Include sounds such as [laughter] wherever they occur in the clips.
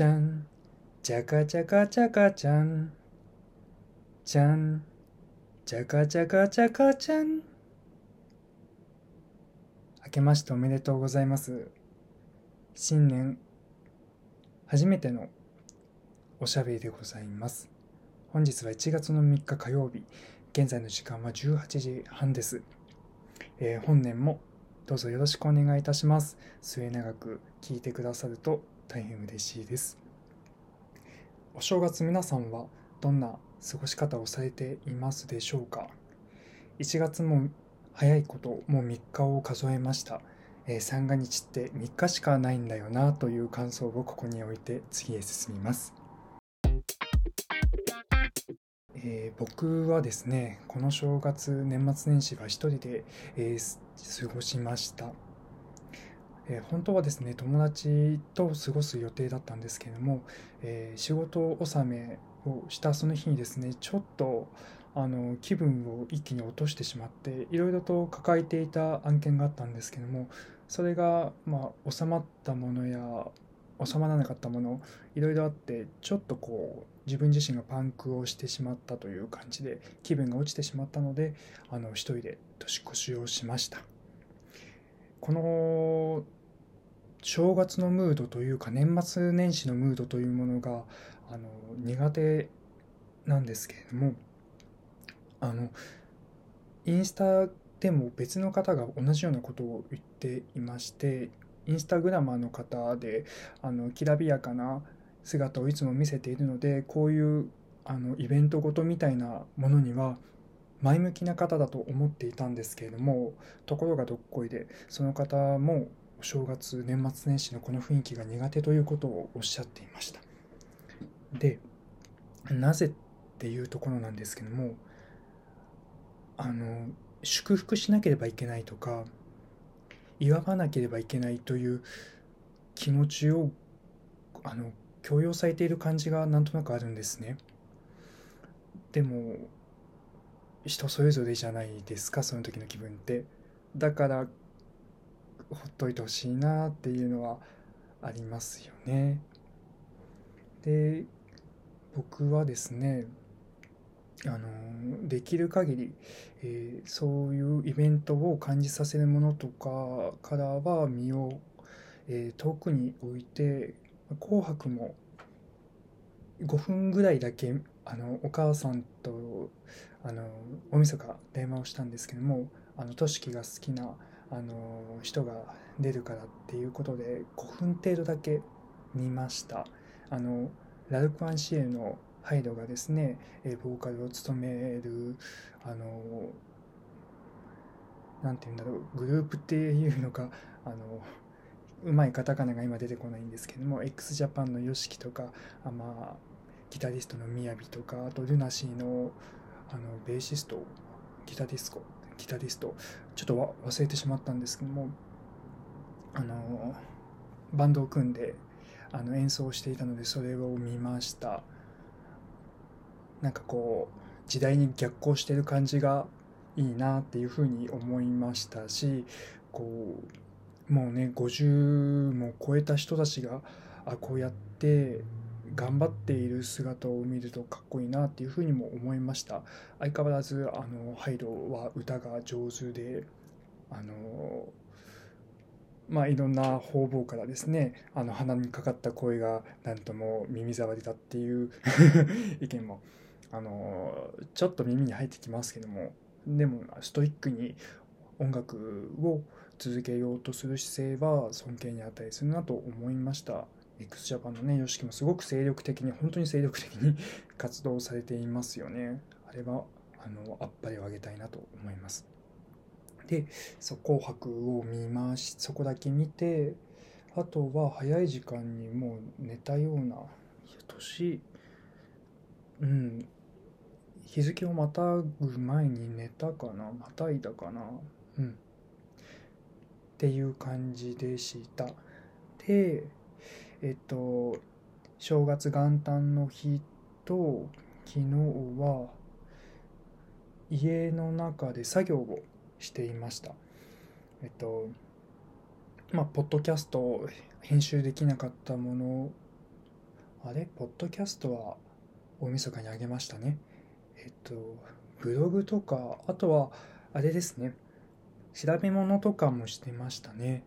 ちゃん。じゃかじゃかじゃかちゃん。ちゃん。じゃかじゃかじゃかちゃん。明けましておめでとうございます。新年初めてのおしゃべりでございます。本日は1月の3日火曜日。現在の時間は18時半です、えー、本年もどうぞよろしくお願いいたします。末永く聞いてくださると大変嬉しいです。お正月皆さんはどんな過ごし方をされていますでしょうか？1月も早いこともう3日を数えました、えー、三が日って3日しかないんだよなという感想をここに置いて次へ進みます。えー、僕はですねこの正月年末年始は一人で、えー、過ごしました、え、本当はですね友達と過ごす予定だったんですけれども、え仕事納めをしたその日にですねちょっとあの気分を一気に落としてしまっていろいろと抱えていた案件があったんですけどもそれが、まあ、収まったものや収まらなかったものいろいろあってちょっとこう自分自身がパンクをしてしまったという感じで気分が落ちてしまったのであの一人で年越しをしました。この正月のムードというか年末年始のムードというものがあの苦手なんですけれどもあのインスタでも別の方が同じようなことを言っていましてインスタグラマーの方であのきらびやかな姿をいつも見せているのでこういうあのイベントごとみたいなものには前向きな方だと思っていたんですけれどもところがどっこいでその方もお正月年末年始のこの雰囲気が苦手ということをおっしゃっていましたでなぜっていうところなんですけどもあの祝福しなければいけないとか祝わなければいけないという気持ちをあの強要されている感じがなんとなくあるんですね。でも人それぞれじゃないですかその時の気分って。だからほっといてほしいなっていうのはありますよね。で僕はですねあのできる限り、えー、そういうイベントを感じさせるものとかからは身を、えー、遠くに置いて「紅白」も5分ぐらいだけあのお母さんとあの大晦日電話をしたんですけどもあのとしきが好きなあの人が出るからっていうことで5分程度だけ見ました。あのラルク・アンシエルのハイドがですねボーカルを務めるあのなんて言うんだろうグループっていうのかあのうまいカタカナが今出てこないんですけども x ジャパンの YOSHIKI とかあまあギタリストのみやびとかあとルナシーのあのベーシストギタディスコギタリストちょっと忘れてしまったんですけどもあのバンドを組んであの演奏していたのでそれを見ました。なんかこう時代に逆行してる感じがいいなっていうふうに思いましたしこうもうね50も超えた人たちがあこうやって頑張っている姿を見るとかっこいいなっていうふうにも思いました。相変わらずあのハイドは歌が上手であのまあいろんな方々からですねあの鼻にかかった声がなんとも耳障りだっていう [laughs] 意見もあのちょっと耳に入ってきますけどもでもストイックに音楽を続けようとする姿勢は尊敬に値するなと思いました。X ジャパンのね YOSHIKI もすごく精力的に本当に精力的に [laughs] 活動されていますよね。あれはあのあっぱれをあげたいなと思います。でそう紅白を見ましそこだけ見てあとは早い時間にもう寝たような年うん。日付をまたぐ前に寝たかなまたいだかなうん。っていう感じでした。でえっと正月元旦の日と昨日は家の中で作業をしていましたえっとまあポッドキャスト編集できなかったものあれ？ポッドキャストは大晦日にあげましたね。えっと、ブログとか、あとは、あれですね。調べ物とかもしてましたね。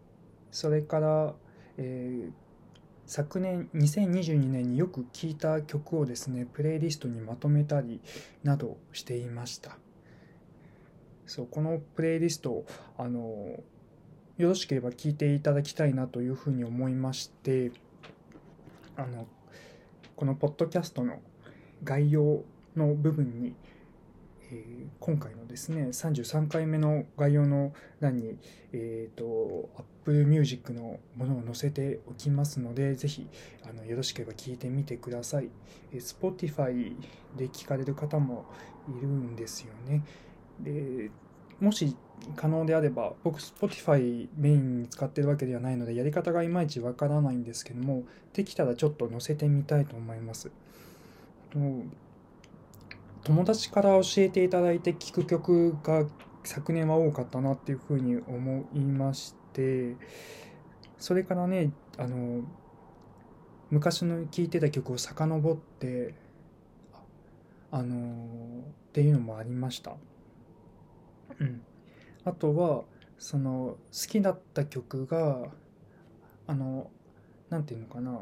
それから、えー、昨年2022年によく聴いた曲をですね、プレイリストにまとめたりなどしていました。そう、このプレイリスト、あの、よろしければ聞いていただきたいなというふうに思いまして、あの、このポッドキャストの概要の部分に、え、今回のですね、33回目の概要の欄に、えっ、ー、と、Apple Music のものを載せておきますので、ぜひ、あの、よろしければ聞いてみてください。えー、Spotify で聞かれる方もいるんですよね。で、もし可能であれば、僕、Spotify メインに使ってるわけではないので、やり方がいまいちわからないんですけども、できたらちょっと載せてみたいと思います。友達から教えていただいて聴く曲が昨年は多かったなっていうふうに思いまして、それからね、あの、昔の聴いてた曲を遡って、あの、っていうのもありました。うん。あとはその好きだった曲があのなんていうのかな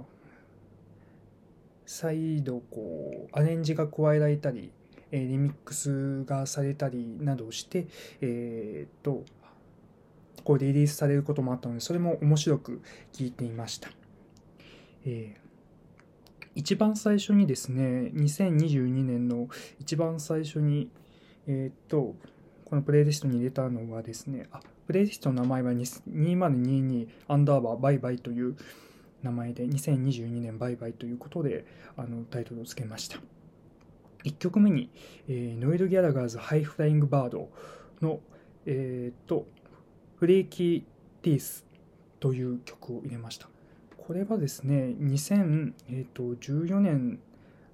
再度こうアレンジが加えられたり、えリミックスがされたりなどしてえ、っとこうリリースされることもあったのでそれも面白く聴いていました、えー、一番最初にですね2022年の一番最初にえー、っとこのプレイリストに入れたのはですね、あ、プレイリストの名前は2022アンダーバーバイバイという名前で2022年バイバイということであのタイトルをつけました。1曲目に、えー、ノエル・ギャラガーズ・ハイ・フライング・バードの、えー、とフレーキー・ティースという曲を入れました。これはですね、2014年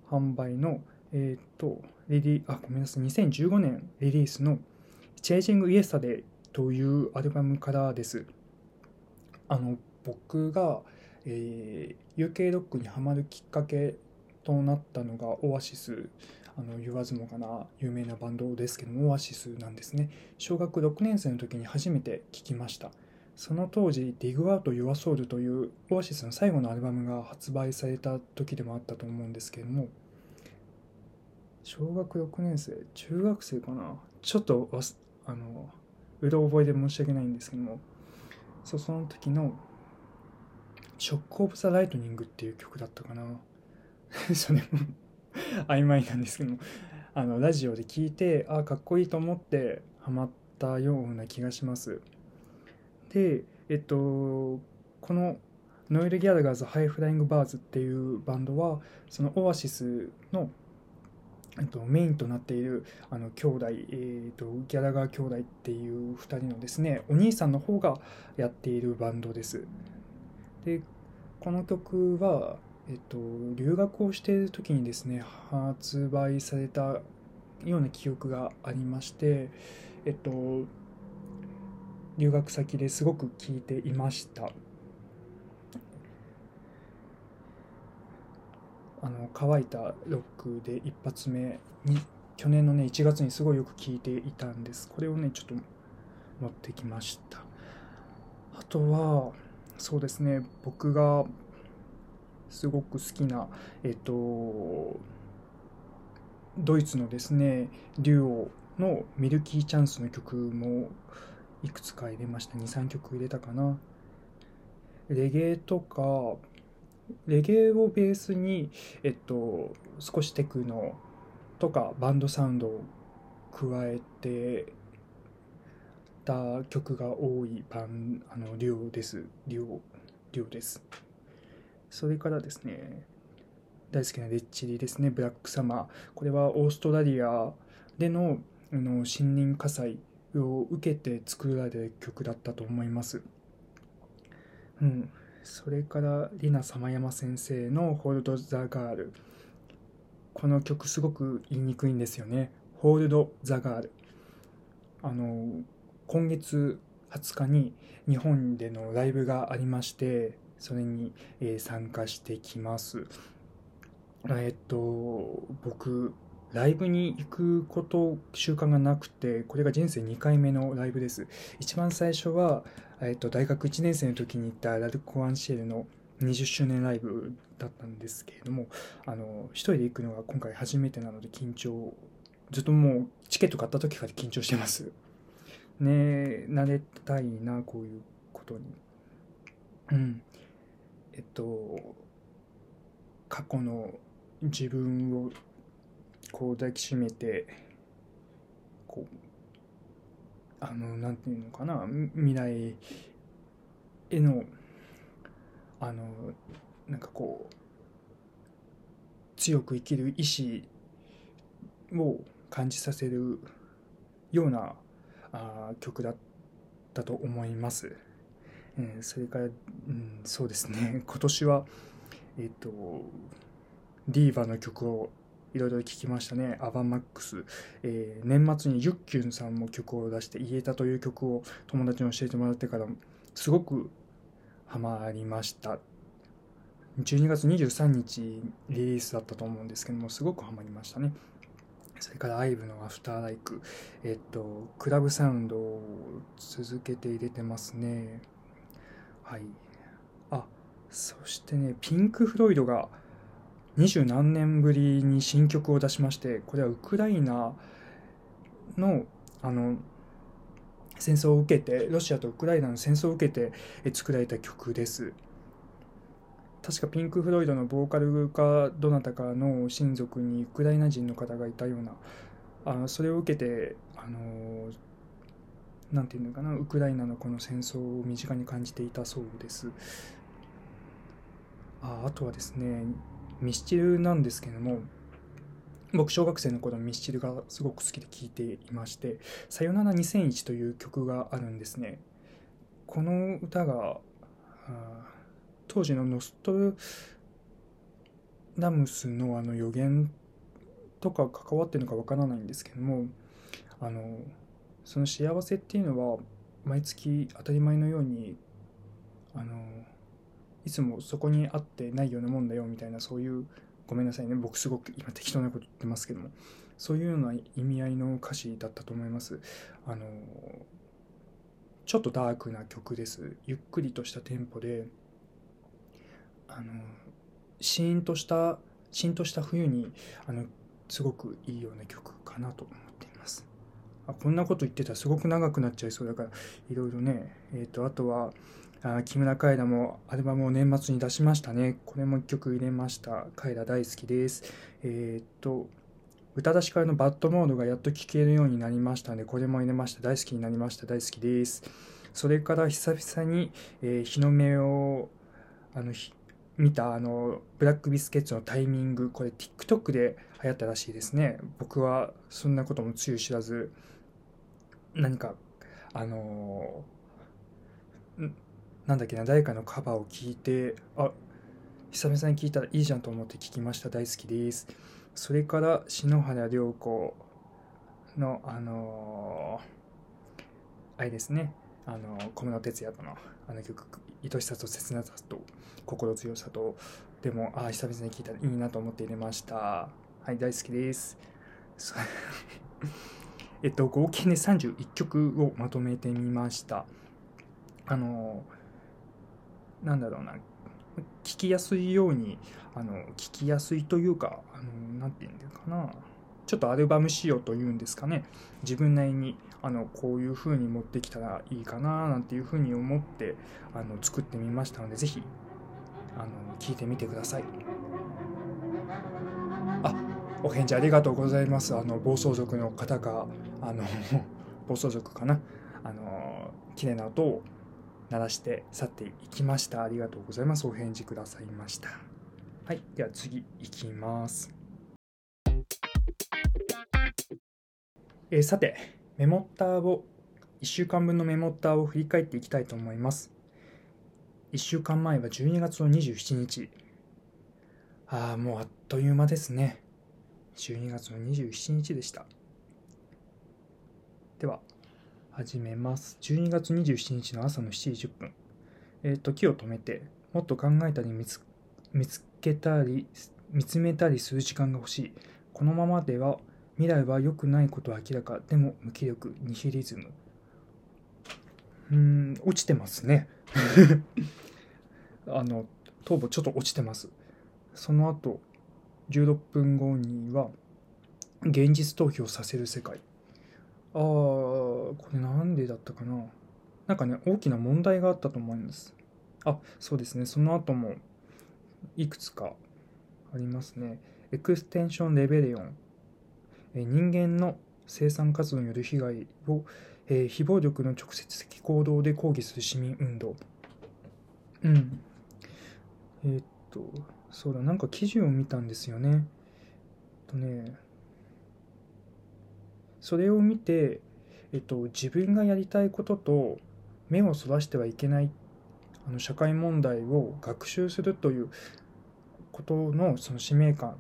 販売の、えっ、ー、と、レディあ、ごめんなさい、2015年リリースのチェイシング・イエスタデイというアルバムからです。あの、僕が、えー、UK ロックにハマるきっかけとなったのがオアシス、あの言わずもがな有名なバンドですけどもオアシスなんですね。小学6年生の時に初めて聴きました。その当時「Dig Out Your Soul」というオアシスの最後のアルバムが発売された時でもあったと思うんですけれども小学6年生中学生かな？ちょっとあのうろ覚えで申し訳ないんですけどもそうその時の「ショック・オブ・ザ・ライトニング」っていう曲だったかな。[laughs] それも曖昧なんですけどあのラジオで聞いてあかっこいいと思ってハマったような気がします。でえっとこのノエル・ギャラガーズ・ハイ・フライング・バーズっていうバンドはそのオアシスのえっと、メインとなっているあの兄弟、えーと、ギャラガー兄弟っていう2人のですねお兄さんの方がやっているバンドです。でこの曲は、えっと、留学をしている時にですね発売されたような記憶がありましてえっと留学先ですごく聴いていました。あの乾いたロックで一発目に去年のね1月にすごいよく聴いていたんです。これをねちょっと持ってきました。あとはそうですね僕がすごく好きなえっとドイツのですねデュオのミルキーチャンスの曲もいくつか入れました23曲入れたかなレゲエとかレゲエをベースに、えっと、少しテクノとかバンドサウンドを加えてた曲が多いバンあのデュオです。デュオ、デュオです。それからですね、大好きなレッチリですね、ブラックサマー。これはオーストラリアでのあの森林火災を受けて作られる曲だったと思います。うん。それからリナ様山先生の「ホールド・ザ・ガール」この曲すごく言いにくいんですよね「ホールド・ザ・ガール」あの今月20日に日本でのライブがありましてそれに、えー、参加してきますえっと、僕、ライブに行くこと習慣がなくて、これが人生2回目のライブです。一番最初は、えっと、大学1年生の時に行ったラルコ・アンシエルの20周年ライブだったんですけれども、あの、一人で行くのが今回初めてなので緊張、ずっともうチケット買った時から緊張してます。ね慣れたいな、こういうことに。うん。えっと、過去の自分をこう抱きしめてこうあのなんていうのかな未来へのあのなんかこう強く生きる意志を感じさせるようなあ曲だったと思います。えー、それから、うん、そうですね [laughs] 今年はえっ、ー、とディーバの曲をいろいろ聴きましたね。アバンマックス。えー、年末にユッキュンさんも曲を出して、イエタという曲を友達に教えてもらってから、すごくハマりました。12月23日リリースだったと思うんですけども、すごくハマりましたね。それからアイブのアフターライク。えっと、クラブサウンドを続けて入れてますね。はい。あ、そしてね、ピンク・フロイドが、二十何年ぶりに新曲を出しましてこれはウクライナのあの戦争を受けてロシアとウクライナの戦争を受けて作られた曲です確かピンク・フロイドのボーカルかどなたかの親族にウクライナ人の方がいたようなあのそれを受けてあのなんていうのかなウクライナのこの戦争を身近に感じていたそうです。ああとはですねミスチルなんですけども僕小学生の頃ミスチルがすごく好きで聴いていまして「さよなら2001」という曲があるんですね。この歌が当時のノストダムスのあの予言とか関わってるのかわからないんですけどもあのその幸せっていうのは毎月当たり前のようにあのいつもそこにあってないようなもんだよみたいなそういうごめんなさいね。僕すごく今適当なこと言ってますけども。そういうような意味合いの歌詞だったと思います。あのちょっとダークな曲です。ゆっくりとしたテンポであのシーンとしたシーンとした冬にあのすごくいいような曲かなと思ってあこんなこと言ってたらすごく長くなっちゃいそうだからいろいろねえ、ー、とあとはあ木村カエラもアルバムを年末に出しましたね。これも1曲入れました。カエラ大好きです。えー、っと、宇多田ヒカルのバッドモードがやっと聴けるようになりましたので、これも入れました。大好きになりました。大好きです。それから久々に、えー、日の目をあの見たあのブラックビスケッツのタイミング、これ TikTok で流行ったらしいですね。僕はそんなこともつゆ知らず、何か、あのーなんだっけな、誰かのカバーを聞いて、あ、久々に聞いたらいいじゃんと思って聞きました。大好きです。それから、篠原涼子の、あのー、あれですね、あの小室哲哉とのあの曲、愛しさと切なさと心強さと、でも、ああ、久々に聞いたらいいなと思って入れました。はい、大好きです。えっと、合計で31曲をまとめてみました。あのーなんだろうな。聞きやすいようにあの聞きやすいというかあのなんて言うんだかな。ちょっとアルバム仕様というんですかね。自分なりにあのこういう風に持ってきたらいいかななんていう風に思ってあの作ってみましたので是非あの聞いてみてください。お返事ありがとうございますあの暴走族の方があの [laughs] 暴走族かなあの綺麗な音を鳴らして去っていきました。ありがとうございます。お返事くださいました。はい。では次いきます。えー、さて、メモッターを、1週間分のメモッターを振り返っていきたいと思います。1週間前は12月の27日。ああ、もうあっという間ですね。12月の27日でした。では、始めます。12月27日の朝の7時10分。えっ、ー、時を止めて、もっと考えたり見つ見つけたり見つめたりする時間が欲しいこのままでは未来は良くないことは明らかでも無気力ニヒリズムうーん落ちてますね [laughs] あの頭部ちょっと落ちてますその後16分後には現実逃避をさせる世界。ああこれなんでだったかな。なんかね大きな問題があったと思います。あそうですね。その後もいくつかありますね。 Extinction Rebellion 人間の生産活動による被害を、えー非暴力の直接的行動で抗議する市民運動。うん。えーっとそうだなんか記事を見たんですよね。とねそれを見て、えっと、自分がやりたいことと目をそらしてはいけないあの社会問題を学習するということのその使命感。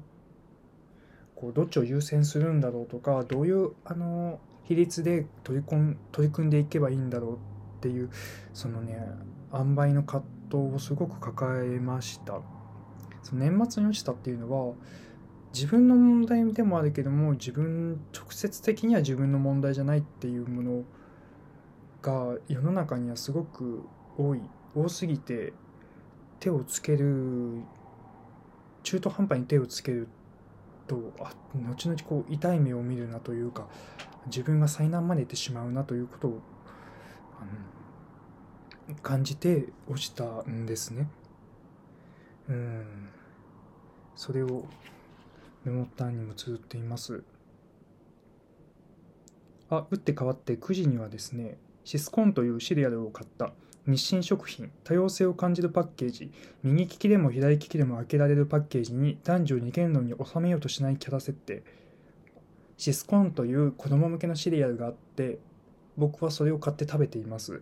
こうどっちを優先するんだろうとかどういうあの比率で取り込ん取り組んでいけばいいんだろうっていうそのね塩梅の葛藤をすごく抱えました。その年末に落ちたっていうのは自分の問題でもあるけども自分直接的には自分の問題じゃないっていうものが世の中にはすごく多い多すぎて手をつける中途半端に手をつけるとあ後々こう痛い目を見るなというか自分が災難までてしまうなということを感じて落ちたんですね。うんそれをメモ欄にも綴っています。あ、打って変わって9時にはですね、シスコンというシリアルを買った。日清食品。多様性を感じるパッケージ。右利きでも左利きでも開けられるパッケージに男女二元論に収めようとしないキャラ設定。シスコンという子供向けのシリアルがあって僕はそれを買って食べています。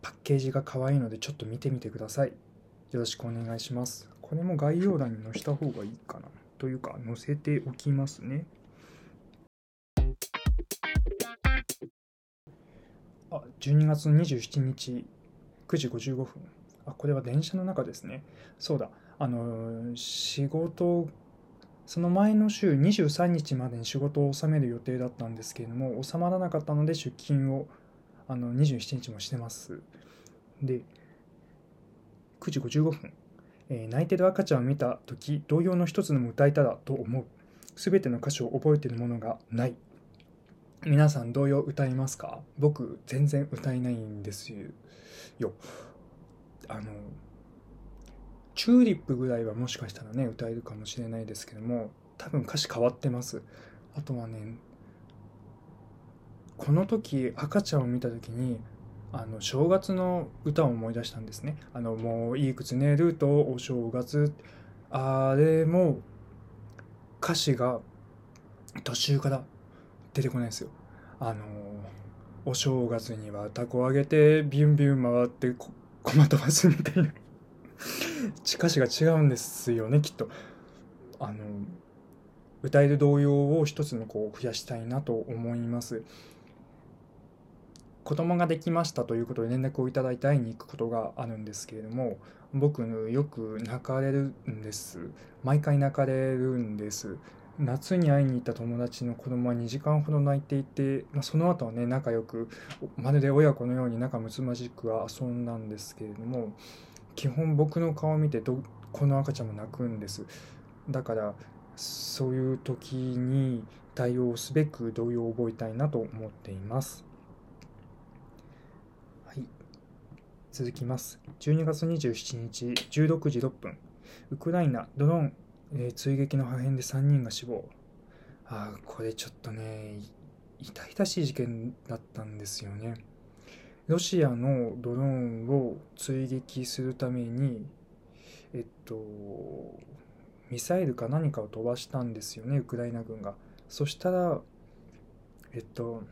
パッケージが可愛いのでちょっと見てみてください。よろしくお願いします。これも概要欄に載せた方がいいかな。というか載せておきますね。あ12月27日9時55分。あこれは電車の中ですね。そうだ。あの仕事その前の週23日までに仕事を納める予定だったんですけれども収まらなかったので出勤をあの27日もしてます。で9時55分、えー泣いてる赤ちゃんを見た時童謡の一つでも歌えたらと思う。全ての歌詞を覚えてるものがない。皆さん童謡歌いますか？僕全然歌えないんですよ。あのチューリップぐらいはもしかしたらね歌えるかもしれないですけども多分歌詞変わってます。あとはねこの時赤ちゃんを見た時にあの正月の歌を思い出したんですね。あのもういくつ寝るとお正月。あれも歌詞が途中から出てこないんですよ。あのお正月にはタコ揚げてビュンビュン回ってこ [laughs] 駒飛ばすみたいな。歌詞が違うんですよねきっと。あの歌える童謡を一つのこう増やしたいなと思います。子供ができましたということで連絡をいただいて会いに行くことがあるんですけれども僕よく泣かれるんです。毎回泣かれるんです。夏に会いに行った友達の子供は2時間ほど泣いていて、まあ、その後はね仲良くまるで親子のように仲睦まじく遊んだんですけれども基本僕の顔を見てどこの赤ちゃんも泣くんです。だからそういう時に対応すべく動揺を覚えたいなと思っていますはい続きます。12月27日16時6分。ウクライナドローンえー追撃の破片で3人が死亡。ああこれちょっとね痛々しい事件だったんですよね。ロシアのドローンを追撃するためにえっとミサイルか何かを飛ばしたんですよねウクライナ軍が。そしたらえっと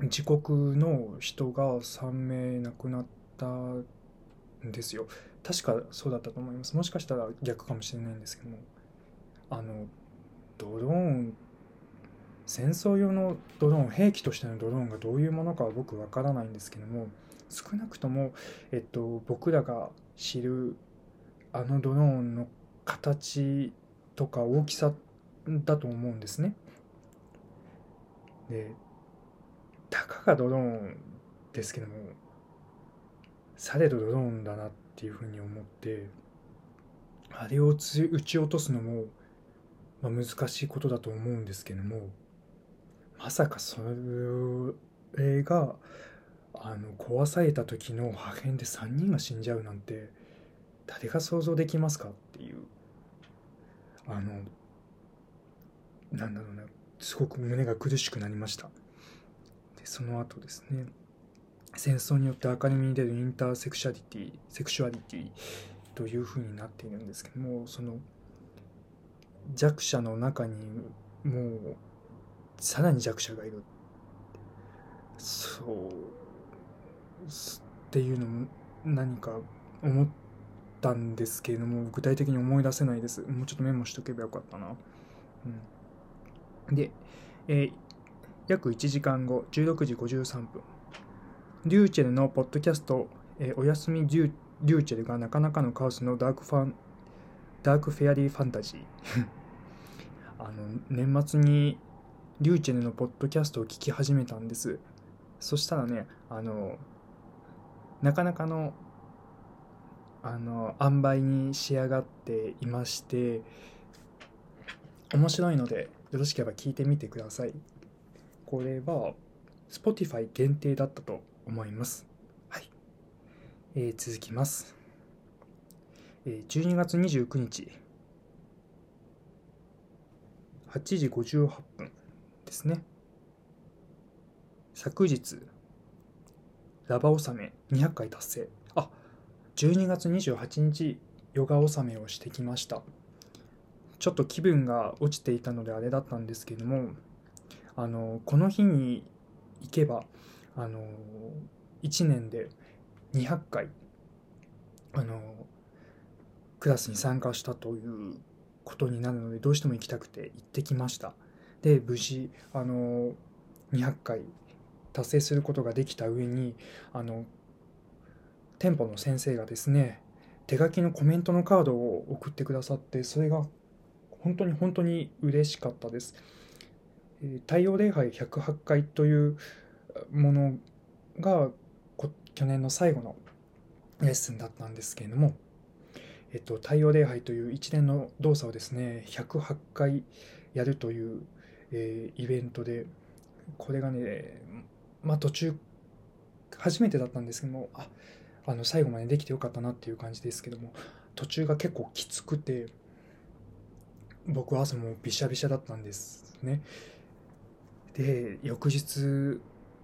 自国の人が3名亡くなったんですよ。確かそうだったと思います。もしかしたら逆かもしれないんですけども。あのドローン戦争用のドローン兵器としてのドローンがどういうものかは僕わからないんですけども少なくとも、えっと、僕らが知るあのドローンの形とか大きさだと思うんですね。でたかがドローンですけどもされどドローンだなっていうふうに思ってあれを撃ち落とすのも、まあ、難しいことだと思うんですけどもまさかそれがあの壊された時の破片で3人が死んじゃうなんて誰が想像できますかっていうあのなんだろうなすごく胸が苦しくなりました。でその後ですね戦争によって明るみに出るインターセクシャリティセクショナリティというふうになっているんですけどもその弱者の中にもうさらに弱者がいる。そうっていうのも何か思ったんですけれども具体的に思い出せないです。もうちょっとメモしとけばよかったな、うん、で、えー、約1時間後16時53分。リューチェルのポッドキャスト、えー、おやすみリュリューチェルがなかなかのカオスのダークファンダークフェアリーファンタジー。[laughs] あの年末にリューチェルのポッドキャストを聞き始めたんです。そしたらねあのなかなかのあの塩梅に仕上がっていまして面白いのでよろしければ聞いてみてください。これは Spotify 限定だったと思います。はい、えー、続きます、えー、12月29日。8時58分ですね。昨日ラバ納め200回達成。あ12月28日ヨガ納めをしてきました。ちょっと気分が落ちていたのであれだったんですけどもあのこの日に行けばあの1年で200回あのクラスに参加したということになるのでどうしても行きたくて行ってきましたで無事あの200回達成することができた上にあの店舗の先生がですね手書きのコメントのカードを送ってくださってそれが本当に本当に嬉しかったです。太陽礼拝108回というものが去年の最後のレッスンだったんですけれども、えっと、太陽礼拝という一連の動作をですね108回やるという、えー、イベントでこれがねまあ、途中初めてだったんですけどもああの最後までできてよかったなっていう感じですけども途中が結構きつくて僕は朝もうびしゃびしゃだったんですね。で翌日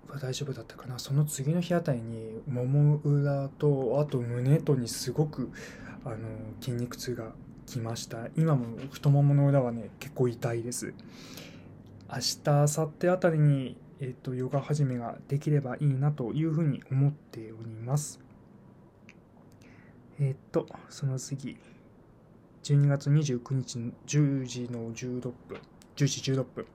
は大丈夫だったかな。その次の日あたりにもも裏とあと胸とにすごくあの筋肉痛がきました。今も太ももの裏はね結構痛いです。明日明後日あたりにえ、ー、と、ヨガ始めができればいいなというふうに思っております。えっ、ー、と、その次、12月29日の10時の16分、10時16分、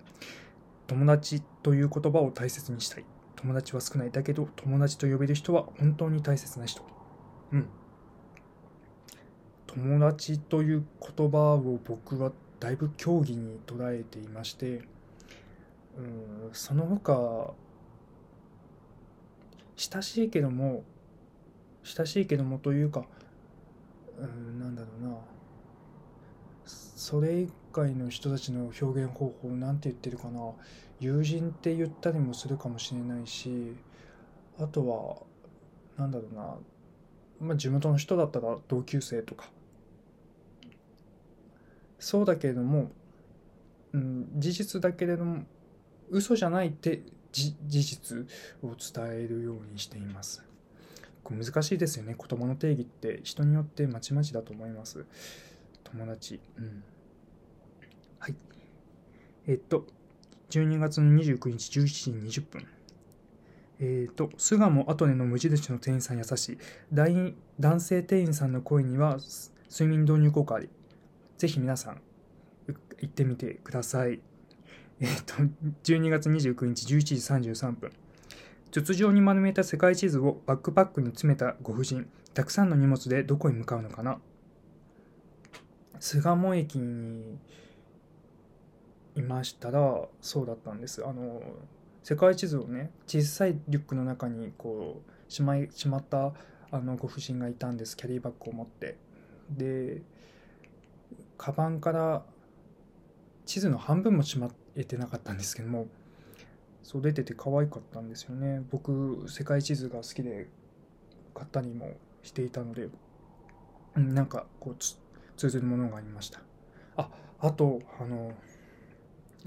友達という言葉を大切にしたい。友達は少ない。だけど、友達と呼べる人は本当に大切な人。うん。友達という言葉を僕はだいぶ競技に捉えていまして、うんその他親しいけども親しいけどもというかうんなんだろうなそれ以外の人たちの表現方法なんて言ってるかな友人って言ったりもするかもしれないしあとはなんだろうな、まあ、地元の人だったら同級生とかそうだけれども、うん、事実だけれども嘘じゃないって事実を伝えるようにしています。難しいですよね。言葉の定義って人によってまちまちだと思います。友達。うん。はい。えっと、12月の29日17時20分。えっ、と、巣鴨アトネの無印の店員さん優しい。男性店員さんの声には睡眠導入効果あり。ぜひ皆さん、行ってみてください。えっ、ー、と、12月29日11時33分。筒状に丸めた世界地図をバックパックに詰めたご婦人。たくさんの荷物でどこへ向かうのかな巣鴨駅にいましたらそうだったんです。あの世界地図をね小さいリュックの中にこうしまいしまったあのご婦人がいたんです。キャリーバッグを持って。でカバンから地図の半分もしまえてなかったんですけどもそう出てて可愛かったんですよね。僕世界地図が好きで買ったりもしていたのでなんかこう通ずるものがありました。ああとあの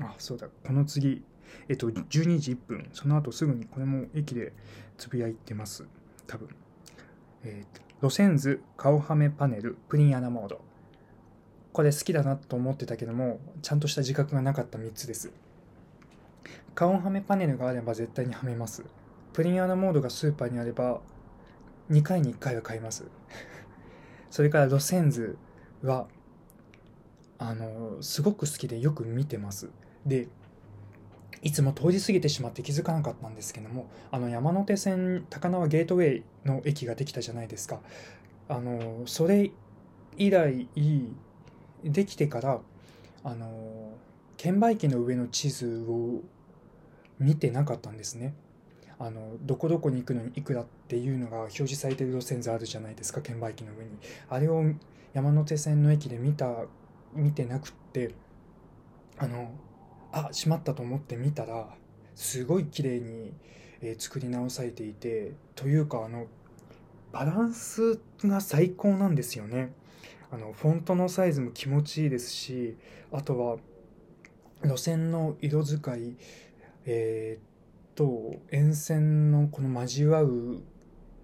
あそうだ。この次えっと12時1分その後すぐにこれも駅でつぶやいてます。多分。えー、路線図顔はめパネルプリンアナモード。これ好きだなと思ってたけどもちゃんとした自覚がなかった3つです。顔はめパネルがあれば絶対にはめます。プリンアナモードがスーパーにあれば2回に1回は買います。[laughs] それから路線図はあのすごく好きでよく見てます。でいつも通り過ぎてしまって気づかなかったんですけどもあの山手線高輪ゲートウェイの駅ができたじゃないですかあのそれ以来できてからあの券売機の上の地図を見てなかったんですね。あのどこどこに行くのにいくらっていうのが表示されてる路線図あるじゃないですか券売機の上にあれを山手線の駅で見た見てなくってあのあしまったと思って見たらすごい綺麗に、えー、作り直されていてというかあのバランスが最高なんですよね。あのフォントのサイズも気持ちいいですしあとは路線の色使いえー、と沿線のこの交わう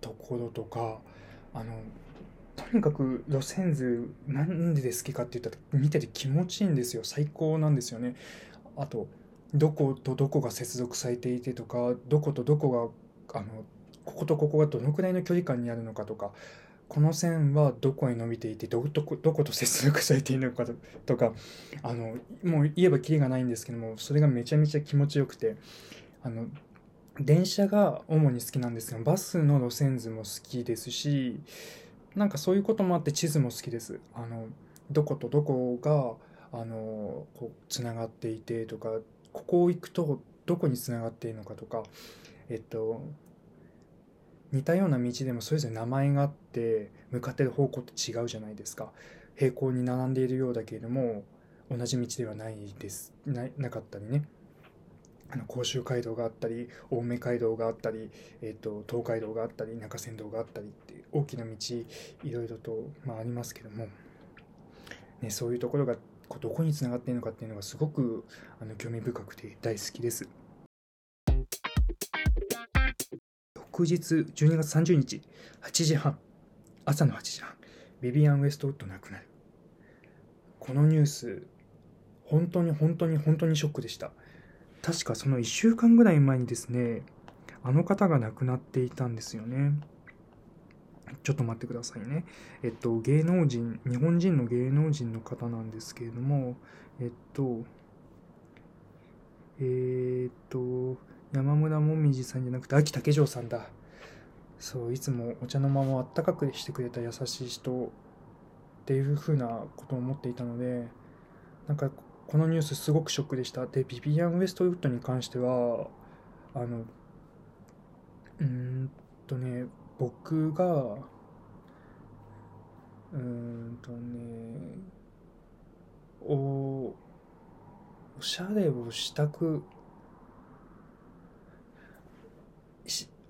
ところとかあのとにかく路線図なんで好きかって言ったら見てて気持ちいいんですよ。最高なんですよね。あとどことどこが接続されていてとかどことどこがあのこことここがどのくらいの距離感にあるのかとかこの線はどこへ伸びていてどどこどこと接続されているのかとかあのもう言えばきりがないんですけどもそれがめちゃめちゃ気持ちよくてあの電車が主に好きなんですがバスの路線図も好きですしなんかそういうこともあって地図も好きです。あのどことどこがあのこうつながっていてとかここを行くとどこにつながっているのかとかえっと似たような道でもそれぞれ名前があって向かってる方向って違うじゃないですか。平行に並んでいるようだけれども同じ道ではないです。ななかったりね。あの甲州街道があったり青梅街道があったり、えーと、東海道があったり中山道があったりって大きな道いろいろと、まあ、ありますけども、ね、そういうところがどこにつながっているのかっていうのがすごくあの興味深くて大好きです。翌日12月30日8時半朝の8時半ビビアン・ウェストウッド亡くなる。このニュース本当に本当に本当にショックでした。確かその1週間ぐらい前にですねあの方が亡くなっていたんですよね。ちょっと待ってくださいね。えっと芸能人日本人の芸能人の方なんですけれどもえっとえー、っと山村もみじさんじゃなくて秋竹城さんだ。そういつもお茶の間もあったかくしてくれた優しい人っていう風なことを思っていたのでなんかこのニュースすごくショックでした。でビビアン・ウエストウッドに関してはあのうーんとね僕がうんとねおおしゃれをしたく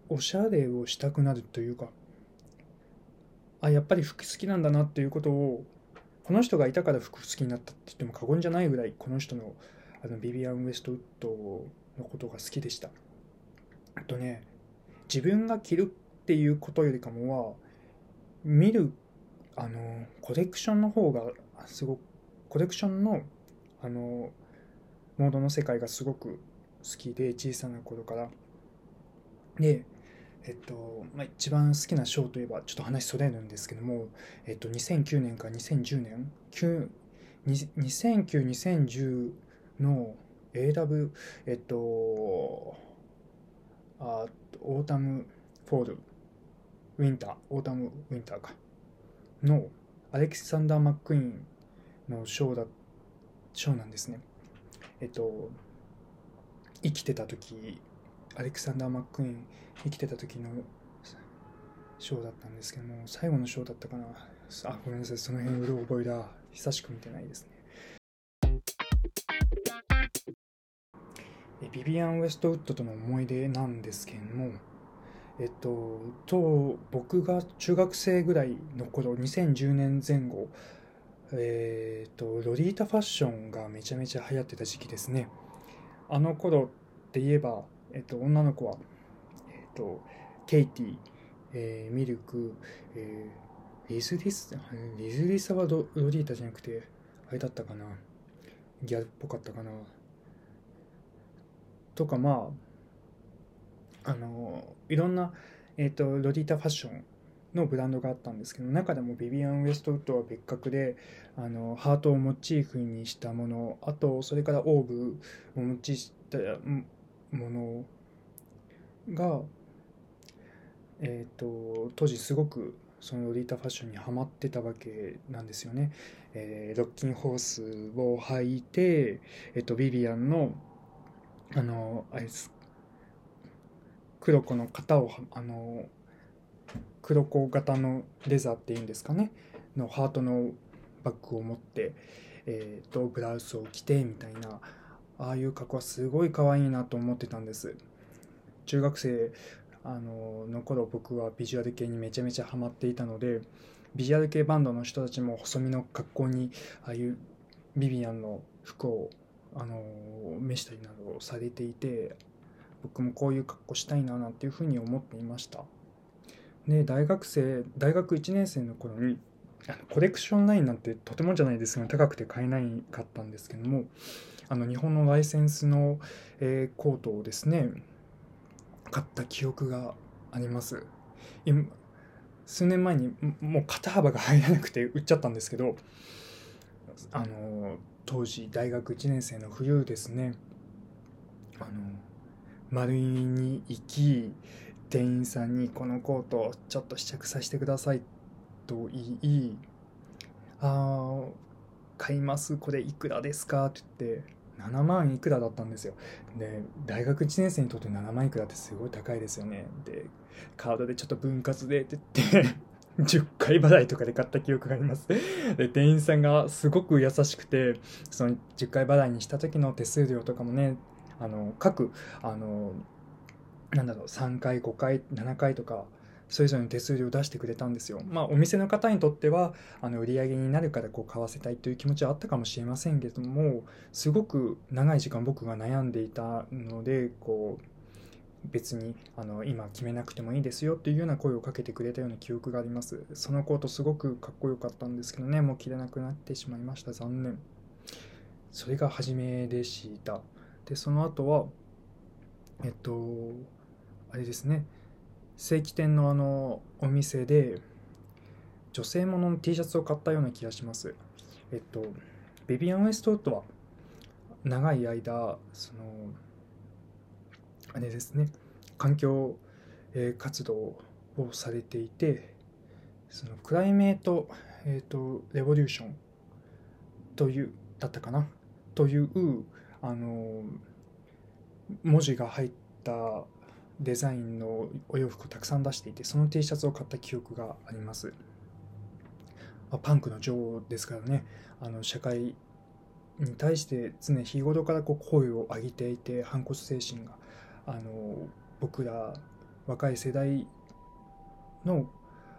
おしゃれをしたくなるというかあやっぱり服好きなんだなっていうことをこの人がいたから服好きになったって言っても過言じゃないぐらいこの人のあのビビアン・ウェストウッドのことが好きでした。あとね自分が着るっていうことよりかもは見るあのコレクションの方がすごくコレクションのあのモードの世界がすごく好きで小さな頃から。でえっとまあ、一番好きな賞といえばちょっと話それるんですけども、えっと、2009年から2010年2009-2010の AW えっとあ autumn fall。winter autumn winter か。のアレキサンダー・マックイーンのショーだショーなんですね。えっと生きてた時アレクサンダー・マックイーン生きてた時のショーだったんですけども最後のショーだったかな。あごめんなさい。その辺うろ覚えだ。久しく見てないですね。ビビアン・ウェストウッドとの思い出なんですけどもえっと、と僕が中学生ぐらいの頃2010年前後えっとロリータファッションがめちゃめちゃ流行ってた時期ですね。あの頃って言えば、えっと、女の子は、えっと、ケイティ、えー、ミルク、えー、リズリスリズリサはロロリータじゃなくてあれだったかなギャルっぽかったかな。とかまああのいろんな、えーと、ロディータファッションのブランドがあったんですけど中でもビビアン・ウエストウッドは別格であのハートをモチーフにしたものあとそれからオーブをモチーフしたものが、えーと、当時すごくそのロディータファッションにはまってたわけなんですよね。えー、ロッキンホースを履いて、えーとビビアンのあのあれです黒子の型をあの黒子型のレザーっていうんですかね？のハートのバッグを持って、えーと、ブラウスを着てみたいなああいう格好はすごい可愛いなと思ってたんです。中学生あのの頃僕はビジュアル系にめちゃめちゃハマっていたのでビジュアル系バンドの人たちも細身の格好にああいうビビアンの服をあの召したりなどをされていて僕もこういう格好したいななんていうふうに思っていました。で大学生大学1年生の頃にあのコレクションラインなんてとてもじゃないですが高くて買えないかったんですけどもあの日本のライセンスの、えー、コートをですね買った記憶があります。今数年前にもう肩幅が入らなくて売っちゃったんですけどあの当時大学1年生の冬ですねあの丸井に行き店員さんにこのコートちょっと試着させてくださいと言い「あ買いますこれいくらですか?」って言って7万いくらだったんですよで大学1年生にとって7万いくらってすごい高いですよねでカードでちょっと分割でって言って [laughs] 10回払いとかで買った記憶があります。で、店員さんがすごく優しくて、その10回払いにした時の手数料とかもね、あの、各、あの、なんだろう、3回、5回、7回とか、それぞれの手数料を出してくれたんですよ。まあ、お店の方にとっては、あの、売り上げになるからこう買わせたいという気持ちはあったかもしれませんけども、すごく長い時間僕が悩んでいたので、こう、別にあの今決めなくてもいいですよっていうような声をかけてくれたような記憶があります。そのコートすごくかっこよかったんですけどねもう着れなくなってしまいました。残念。それが初めでした。でその後はえっとあれですね。正規店のあのお店で女性ものの T シャツを買ったような気がします。えっとベビアン・ウエストウッドは長い間そのあれですね。環境、えー、活動をされていてそのクライメート、えーと、レボリューションというだったかな。というあの文字が入ったデザインのお洋服をたくさん出していてその T シャツを買った記憶があります。まパンクの女王ですからね。あの社会に対して常日頃からこう声を上げていて反骨精神があの僕ら若い世代の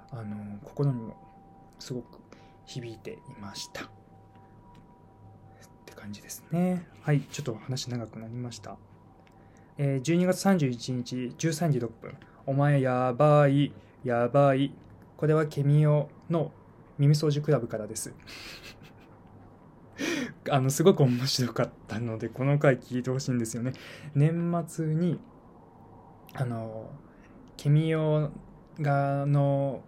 あの心にもすごく響いていました。感じですね。はいちょっと話長くなりました、えー、12月31日13時6分。お前やばいやばい。これはケミオの耳掃除クラブからです。[laughs] あのすごく面白かったのでこの回聞いてほしいんですよね。年末にあのケミオがの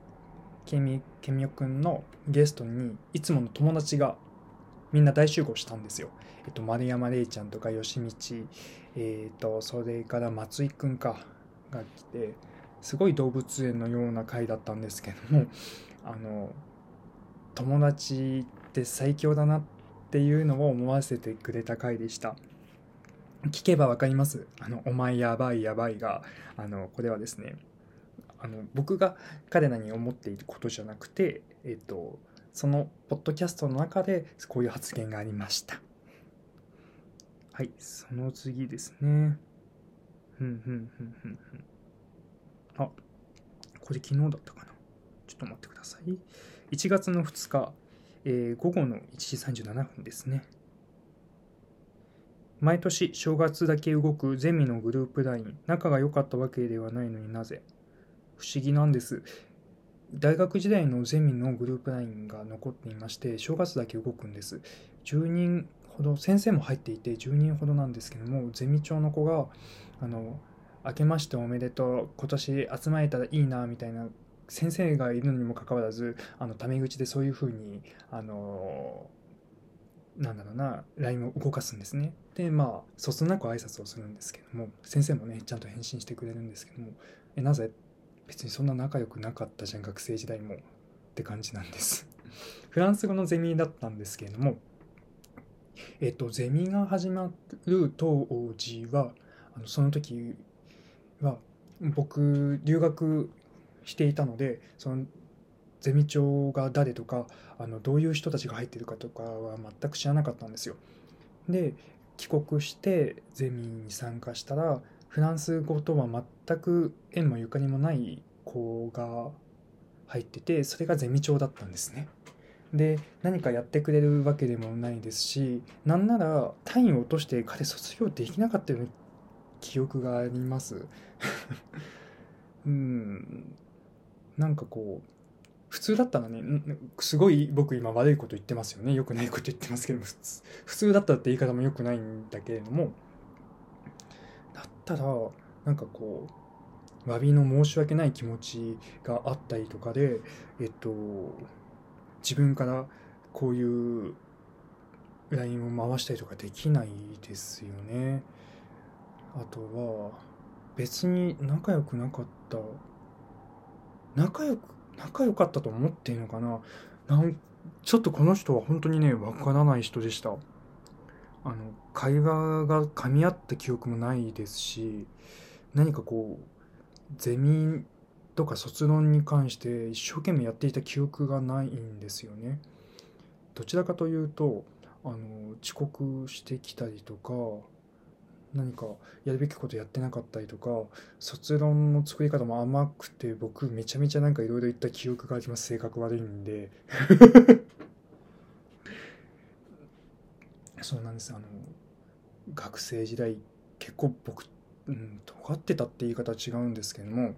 ケミケミオくんのゲストにいつもの友達がみんな大集合したんですよ。えっと、丸山礼ちゃんとか吉道、えっと、それから松井くんかが来てすごい動物園のような回だったんですけどもあの友達って最強だなっていうのを思わせてくれた回でした聞けばわかります？あの「お前やばいやばいが」あのこれはですねあの僕が彼らに思っていることじゃなくて、えっと、そのポッドキャストの中でこういう発言がありました。はいその次ですね。ふんふんふんふんふん。あこれ昨日だったかな。ちょっと待ってください。1月の2日、えー、午後の1時37分ですね。毎年正月だけ動くゼミのグループ LINE 仲が良かったわけではないのになぜ？不思議なんです。大学時代のゼミのグループ LINE が残っていまして、正月だけ動くんです。10人ほど、先生も入っていて10人ほどなんですけども、ゼミ長の子が、あの、明けましておめでとう、今年集まれたらいいな、みたいな、先生がいるのにもかかわらず、あの、タメ口でそういうふうに、あの、なんだろうな、LINE を動かすんですね。で、まあ、そつなく挨拶をするんですけども、先生もね、ちゃんと返信してくれるんですけども、え、なぜ別にそんな仲良くなかったじゃん学生時代もって感じなんです [laughs] フランス語のゼミだったんですけれどもえっとゼミが始まる当時はあのその時は僕留学していたのでそのゼミ長が誰とかあのどういう人たちが入ってるかとかは全く知らなかったんですよ。で帰国してゼミに参加したらフランス語とは全く縁もゆかりもない子が入っててそれがゼミ長だったんですね。で何かやってくれるわけでもないですしなんなら単位を落として彼卒業できなかったような記憶があります。[laughs] うん。なんかこう普通だったらねすごい僕今悪いこと言ってますよね。よくないこと言ってますけど普通普通だったって言い方もよくないんだけれどもただなんかこう詫びの申し訳ない気持ちがあったりとかでえっと自分からこういう LINE を回したりとかできないですよね。あとは別に仲良くなかった仲良く仲良かったと思っていいのかな。なんちょっとこの人は本当にねわからない人でした。あの会話が噛み合った記憶もないですし何かこうゼミとか卒論に関して一生懸命やっていた記憶がないんですよね。どちらかというとあの遅刻してきたりとか何かやるべきことやってなかったりとか卒論の作り方も甘くて僕めちゃめちゃなんかいろいろ言った記憶があります性格悪いんでそうなんです。あの学生時代結構僕、うん、尖ってたって言い方は違うんですけども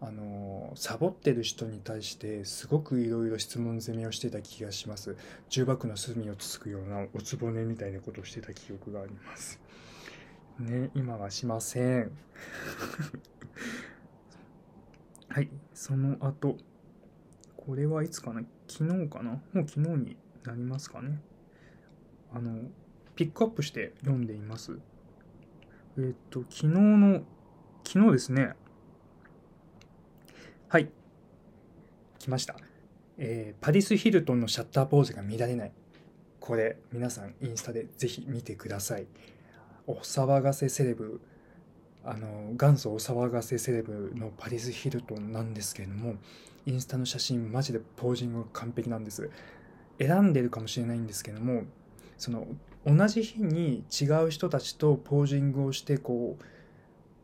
あのサボってる人に対してすごくいろいろ質問攻めをしてた気がします。重箱の隅をつつくようなおつぼねみたいなことをしてた記憶があります。ね今はしません。[laughs] はいその後。これはいつかな？昨日かな？もう昨日になりますかね。あのピックアップして読んでいます。えっ、と昨日の昨日ですね。はい。来ました、えー、パリス・ヒルトンのシャッターポーズが乱れない。これ皆さんインスタでぜひ見てください。お騒がせセレブあの元祖お騒がせセレブのパリス・ヒルトンなんですけれどもインスタの写真マジでポージングが完璧なんです。選んでるかもしれないんですけどもその同じ日に違う人たちとポージングをしてこう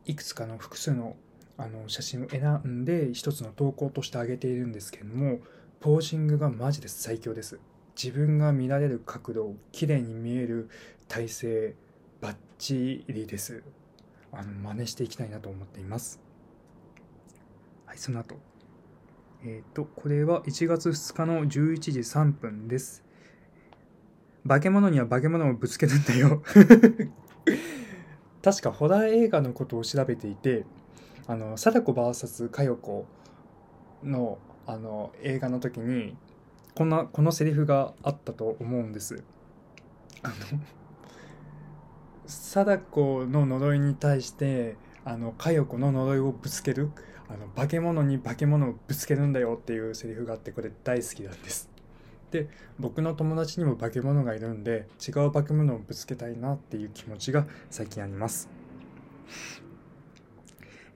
いくつかの複数のあの写真を選んで一つの投稿としてあげているんですけれどもポージングがマジで最強です。自分が見られる角度綺麗に見える体勢バッチリです。あの真似していきたいなと思っています。はいその後。えっ、ー、とこれは1月2日の11時3分です。化け物には化け物をぶつけるんだよ。[laughs] 確かホラー映画のことを調べていてあの貞子 VS 佳代子のあの映画の時にこんなこのセリフがあったと思うんです。あの貞子の呪いに対してあの佳代子の呪いをぶつけるあの化け物に化け物をぶつけるんだよっていうセリフがあってこれ大好きなんです。で僕の友達にも化け物がいるんで違う化け物をぶつけたいなっていう気持ちが最近あります。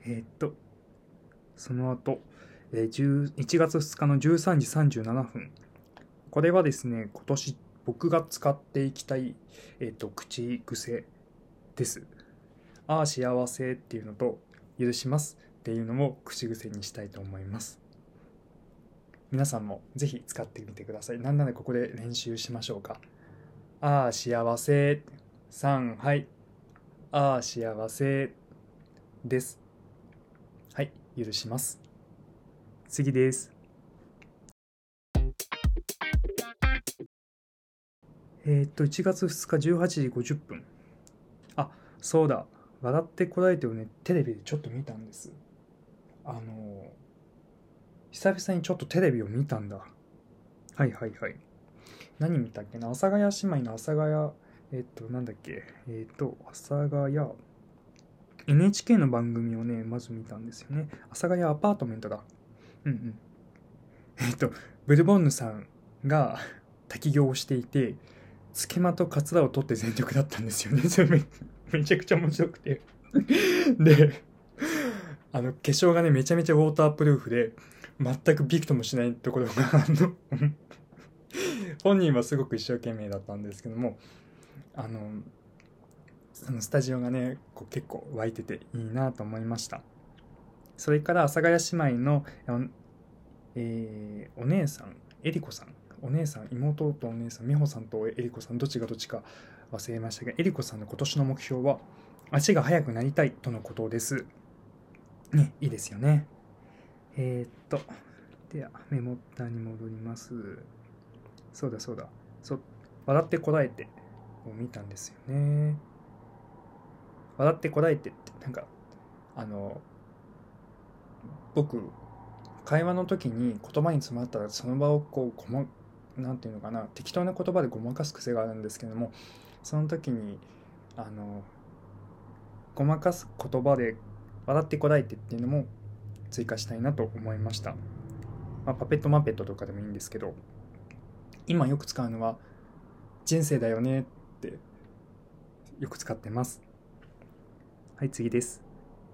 えー、っとその後、えー、1月2日の13時37分。これはですね今年僕が使っていきたい、えー、っと口癖です。ああ幸せっていうのと許しますっていうのも口癖にしたいと思います。皆さんもぜひ使ってみてください。なんならここで練習しましょうか。ああ幸せ。3はい。ああ幸せです。はい許します。次です。えー、っと1月2日18時50分あそうだ。笑ってこられてをね。テレビでちょっと見たんです。あの久々にちょっとテレビを見たんだ。はいはいはい。何見たっけな？阿佐ヶ谷姉妹の阿佐ヶ谷えっとなんだっけ？えっと阿佐ヶ谷。NHK の番組をねまず見たんですよね。阿佐ヶ谷アパートメントだ。うんうん。えっとブルボンヌさんが [laughs] 滝行をしていてつけまとカツラを取って全力だったんですよね。[laughs] それめめちゃくちゃ面白くて。であの化粧がねめちゃめちゃウォータープルーフで全くびくともしないところがあの。[laughs] 本人はすごく一生懸命だったんですけどもあのそのスタジオがねこう結構湧いてていいなと思いました。それから阿佐ヶ谷姉妹の、えー、お姉さんえりこさん。お姉さん妹とお姉さん美穂さんとえりこさんどっちがどっちか忘れましたがえりこさんの今年の目標は足が速くなりたいとのことです。ねいいですよね。えー、っとではメモったに戻ります。そうだそうだ。そ笑ってこらえてを見たんですよね。笑ってこらえてってなんかあの僕会話の時に言葉に詰まったらその場をこうごまなんていうのかな適当な言葉でごまかす癖があるんですけどもその時にあのごまかす言葉で笑ってこらえてっていうのも追加したいなと思いました、まあ、パペットマペットとかでもいいんですけど今よく使うのは人生だよねってよく使ってます。はい次です。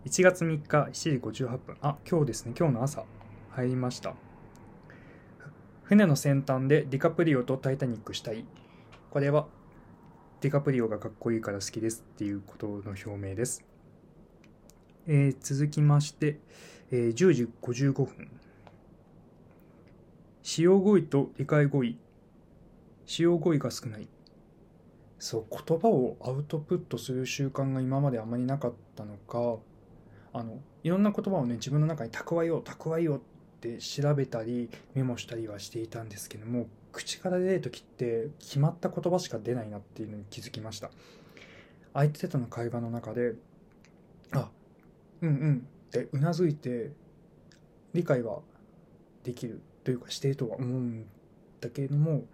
1月3日7時58分あ今日ですね。今日の朝入りました。船の先端でディカプリオとタイタニックしたい。これはディカプリオがかっこいいから好きですっていうことの表明です、えー、続きまして、えー、10時55分。使用語彙と理解語彙。使用語彙が少ない。そう言葉をアウトプットする習慣が今まであまりなかったのか。あのいろんな言葉をね自分の中に蓄えよう蓄えようって調べたりメモしたりはしていたんですけども口から出る時って決まった言葉しか出ないなっていうのに気づきました。相手との会話の中であうんうんってうなずいて理解はできるというかしてるとは思うんだけれども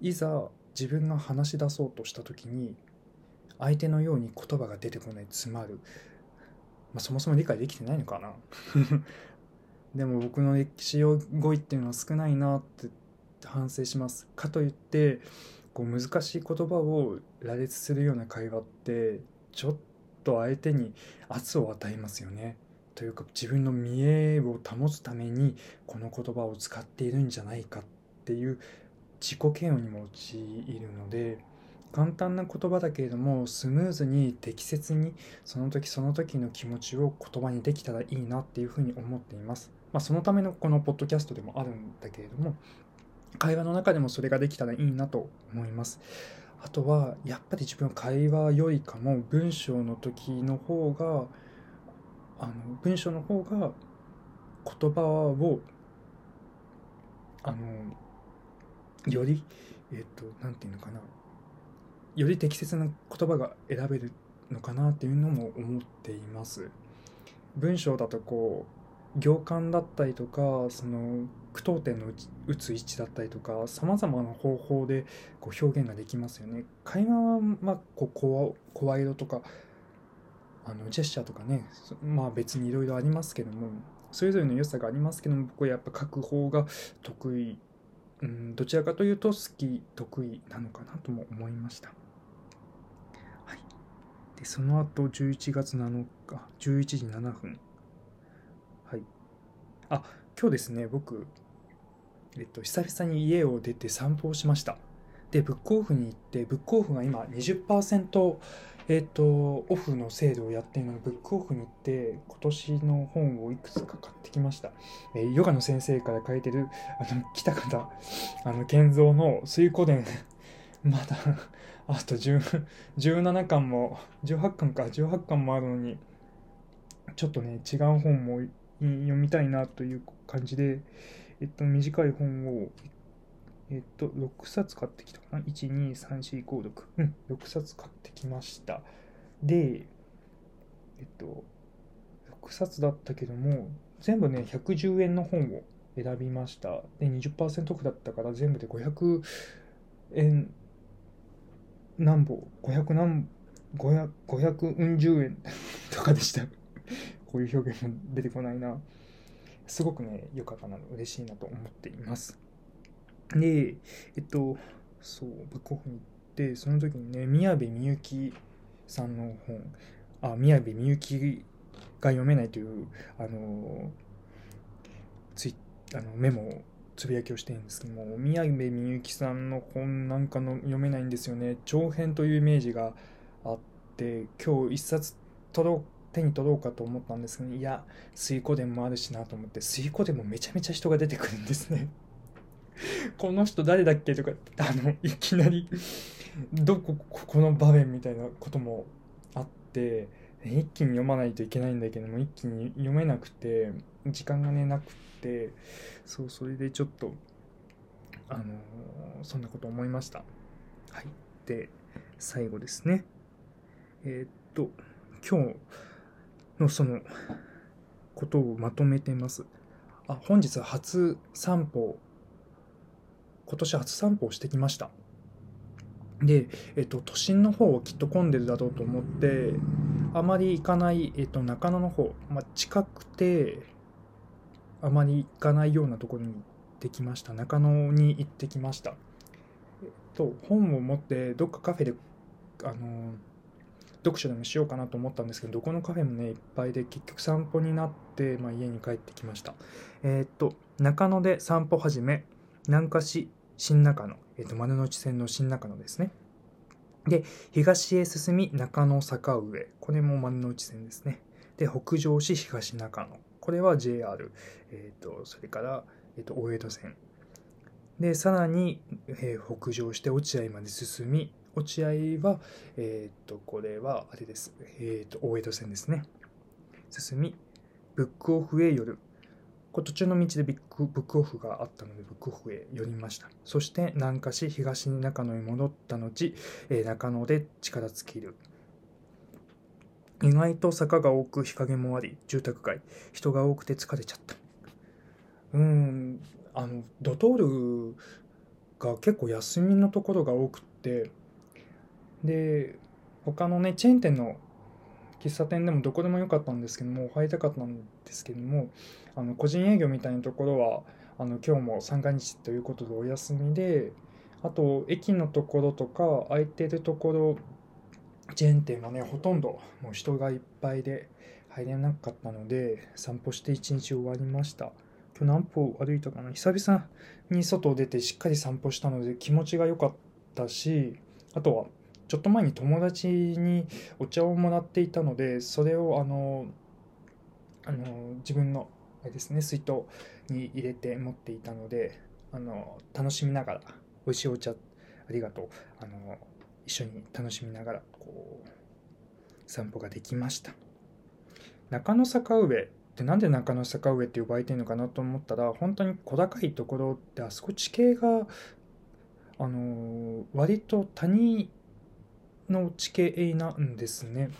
いざ自分が話し出そうとした時に相手のように言葉が出てこない詰まる、まあ、そもそも理解できてないのかな。[laughs] でも僕の歴史語彙っていうのは少ないなって反省します。かといってこう難しい言葉を羅列するような会話ってちょっと相手に圧を与えますよね。というか自分の見栄を保つためにこの言葉を使っているんじゃないかっていう自己嫌悪にも陥るので簡単な言葉だけれどもスムーズに適切にその時その時の気持ちを言葉にできたらいいなっていうふうに思っています。まあ、そのためのこのポッドキャストでもあるんだけれども会話の中でもそれができたらいいなと思います。あとはやっぱり自分は会話よりかも文章の時の方があの文章の方が言葉をあのよりえっ、と何て言うのかなより適切な言葉が選べるのかなっていうのも思っています。文章だとこう行間だったりとかその句読点の打つ位置だったりとかさまざまな方法でこう表現ができますよね。会話は、まあ、こう声色とかあのジェスチャーとかねまあ別にいろいろありますけどもそれぞれの良さがありますけども僕はやっぱ書く方が得意うん、どちらかというと好き得意なのかなとも思いました。はい、でその後11月7日11時7分。はい。あ今日ですね僕えっと久々に家を出て散歩をしました。でブックオフに行ってブックオフが今20%えっ、ー、と、オフのセールをやっているので、ブックオフに行って、今年の本をいくつか買ってきました。えー、ヨガの先生から書いてる、あの、来た方、あの、健三の水湖伝、[laughs] まだ、あと10 17巻も、18巻か、18巻もあるのに、ちょっとね、違う本も読みたいなという感じで、えっと、短い本をえっと、6冊買ってきたかな ?1、2、3、4、5、6。うん、6冊買ってきました。で、えっと、6冊だったけども、全部ね、110円の本を選びました。で、20%オフだったから全部で500円何本、500何、500、500うん十円 [laughs] とかでした。[laughs] こういう表現も出てこないな。すごくね、良かったなの、嬉しいなと思っています。で、えっと、そう、ブックオフに行って、その時にね、宮部みゆきさんの本、あ、宮部みゆきが読めないという、あの、ツイあのメモをつぶやきをしてるんですけども、宮部みゆきさんの本なんかの読めないんですよね。長編というイメージがあって、今日一冊取ろ手に取ろうかと思ったんですけど、いや、水湖伝もあるしなと思って、水湖伝もめちゃめちゃ人が出てくるんですね。この人誰だっけとか、あの、いきなり、どこ、ここの場面みたいなこともあって、一気に読まないといけないんだけども、一気に読めなくて、時間がね、なくて、そう、それでちょっと、あのー、そんなこと思いました。はい。で、最後ですね。えー、っと、今日のその、ことをまとめてます。あ、本日は初散歩今年初散歩をしてきました。で、えっと、都心の方はきっと混んでるだろうと思って、あまり行かない、えっと、中野の方、まあ、近くて、あまり行かないようなところに行ってきました。中野に行ってきました。えっと、本を持ってどっかカフェで、あの、読書でもしようかなと思ったんですけど、どこのカフェもね、いっぱいで、結局散歩になって、まあ、家に帰ってきました。え、っと、中野で散歩始め、南下市新中野、えっ、と、丸の内線の新中野ですね。で、東へ進み中野坂上、これも丸の内線ですね。で、北上し東中野、これは JR、えっ、ー、と、それから、えっ、ー、と、大江戸線。で、さらに、えー、北上して落合まで進み、落合は、えっ、と、これは、あれです。えっ、と、大江戸線ですね。進み、ブックオフへ寄る。こ途中の道でビッグブックオフがあったので、ブックオフへ寄りました。そして南下し、東に中野へ戻った後、えー、中野で力尽きる。意外と坂が多く日陰もあり、住宅街、人が多くて疲れちゃった。うん、あの、ドトールが結構休みのところが多くて、で、他のね、チェーン店の喫茶店でもどこでもよかったんですけども入りたかったんですけどもあの個人営業みたいなところはあの今日も三が日ということでお休みであと駅のところとか空いてるところチェーン店はねほとんどもう人がいっぱいで入れなかったので散歩して一日終わりました。今日何歩歩いたかな？久々に外を出てしっかり散歩したので気持ちが良かったしあとはちょっと前に友達にお茶をもらっていたのでそれをあのあの自分のあれですね水筒に入れて持っていたのであの楽しみながら美味しいお茶ありがとうあの一緒に楽しみながらこう散歩ができました。中野坂上ってなんで中野坂上って呼ばれてるのかなと思ったら本当に小高いところってあそこ地形があの割と谷の地形なんですね。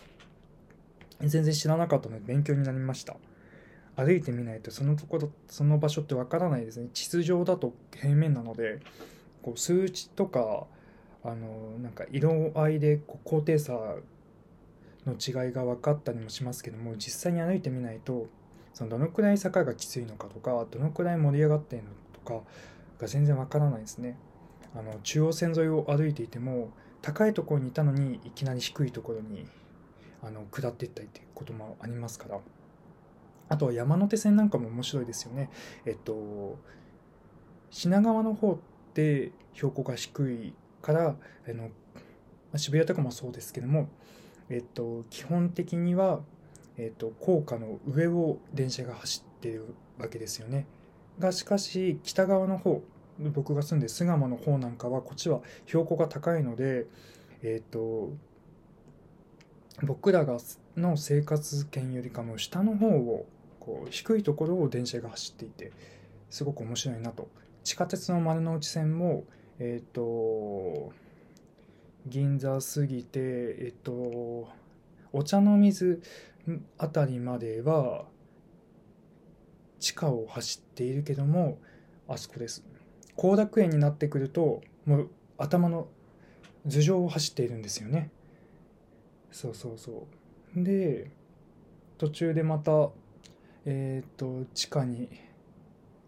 全然知らなかったので勉強になりました。歩いてみないとそのところ、その場所ってわからないですね。地図上だと平面なので、こう数値とか、あの、なんか色合いでこう高低差の違いが分かったりもしますけども、実際に歩いてみないと、そのどのくらい坂がきついのかとか、どのくらい盛り上がっているのとか、が全然わからないですねあの中央線沿いを歩いていても高いところにいたのにいきなり低いところにあの下っていったりっていうこともありますからあとは山手線なんかも面白いですよねえっと品川の方って標高が低いからあの渋谷とかもそうですけども、えっと、基本的には、えっと、高架の上を電車が走ってるわけですよね。がしかし北側の方僕が住んで巣鴨の方なんかはこっちは標高が高いので、えっと僕らがの生活圏よりかも下の方をこう低いところを電車が走っていてすごく面白いなと。地下鉄の丸の内線もえっ、と銀座過ぎてえっ、とお茶の水あたりまでは地下を走っているけどもあそこです。後楽園になってくるともう頭の頭上を走っているんですよね。そうそうそう。で途中でまたえっ、と地下に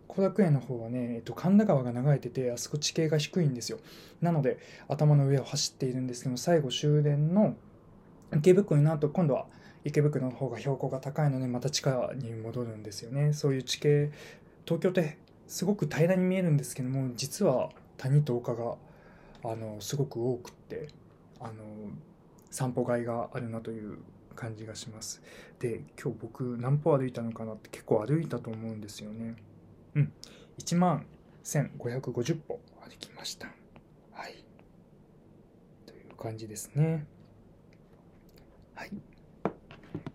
後楽園の方はね、えっと、神田川が流れててあそこ地形が低いんですよ。なので頭の上を走っているんですけど最後終電の池袋になると今度は池袋の方が標高が高いのでまた地下に戻るんですよね。そういう地形東京ってすごく平らに見えるんですけども実は谷と丘があのすごく多くってあの散歩がいがあるなという感じがしますで今日僕何歩歩いたのかなって結構歩いたと思うんですよねうん、1万1550歩歩きました。はい。という感じですね。はい。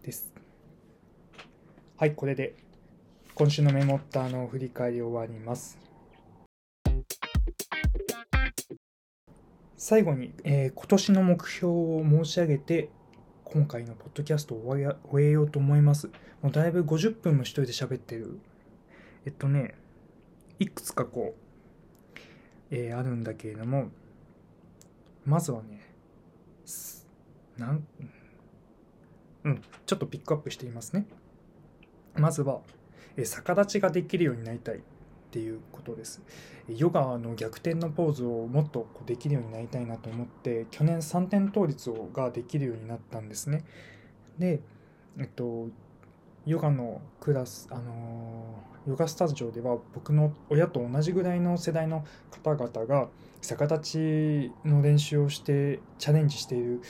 です。はい、これで今週のメモッターの振り返り終わります。最後に、えー、今年の目標を申し上げて、今回のポッドキャストを終え終えようと思います。もうだいぶ50分も一人で喋ってるえっとね、いくつかこう、えー、あるんだけれども、まずはね、なん、うん、ちょっとピックアップしていますね。まずは、逆立ちができるようになりたいっていうことです。ヨガの逆転のポーズをもっとできるようになりたいなと思って、去年3点倒立ができるようになったんですね。で、えっと、ヨガのクラス、あのヨガスタジオでは僕の親と同じぐらいの世代の方々が逆立ちの練習をしてチャレンジしている